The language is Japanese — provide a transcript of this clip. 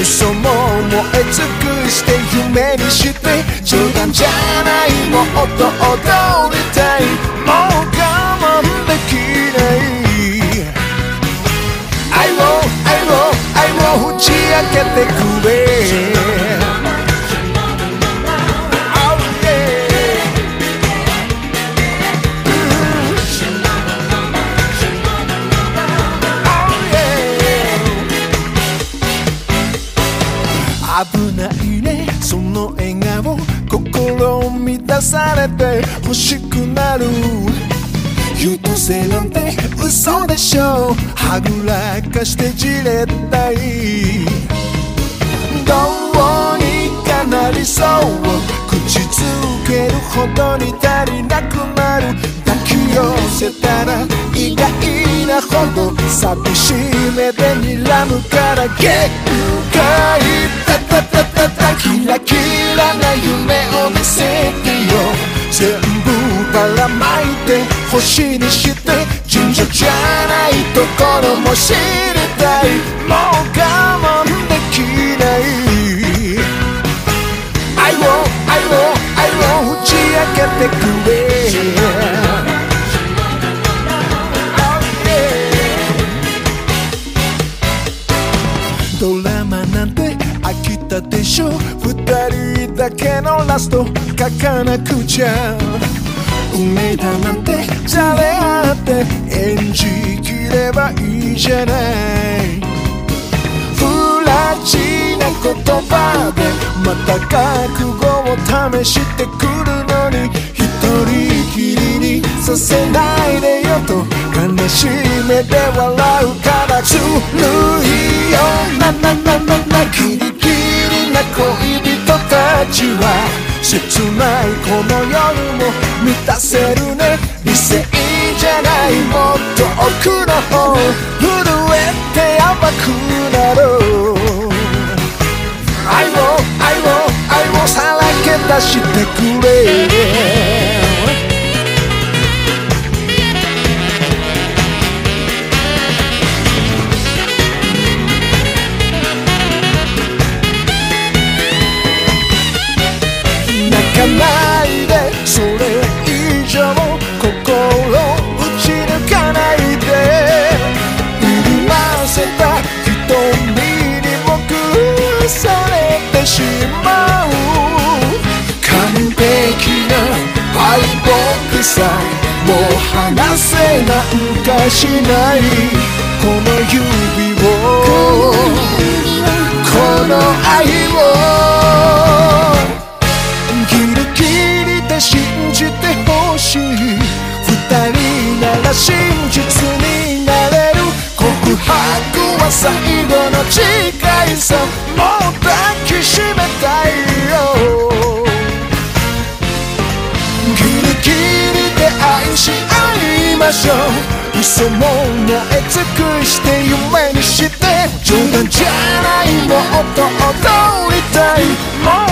嘘も燃え尽くして夢にして冗談じゃないもっと踊りたいもう我慢できない。愛を愛を愛を打ち明けてくれ。危ないね。その笑顔心を満たされて欲しくなる。優等生なんて嘘でしょはぐらかしてじれったい。どうにかなりそう。口づけるほどに足りなくなる。抱き寄せたら意外なほど。寂しい目で睨むから限界ばまいて星にして順序じゃないところも知りたい。もう我慢できない。愛を愛を愛を打ち明けてくれ。ドラマなんて飽きたでしょ。二人だけのラスト書かなくちゃ。運命だなんてじゃれ合って演じきればいいじゃない。不らちな言葉でまた覚悟を試してくるのに一人きりにさせないでよと悲しい目で笑うからずるいよなななななキリキリな恋人たちは切ないこの夜も満たせるね。理性じゃないもっと奥の方震えて甘くなろう。愛を愛を愛をさらけ出してくう離せなんかしない。この指を。この愛を。ギリギリで信じてほしい。二人なら真実になれる。告白は最後の誓いさ。もう抱きしましょう嘘も燃え尽くして夢にして冗談じゃないもっと踊りたいもう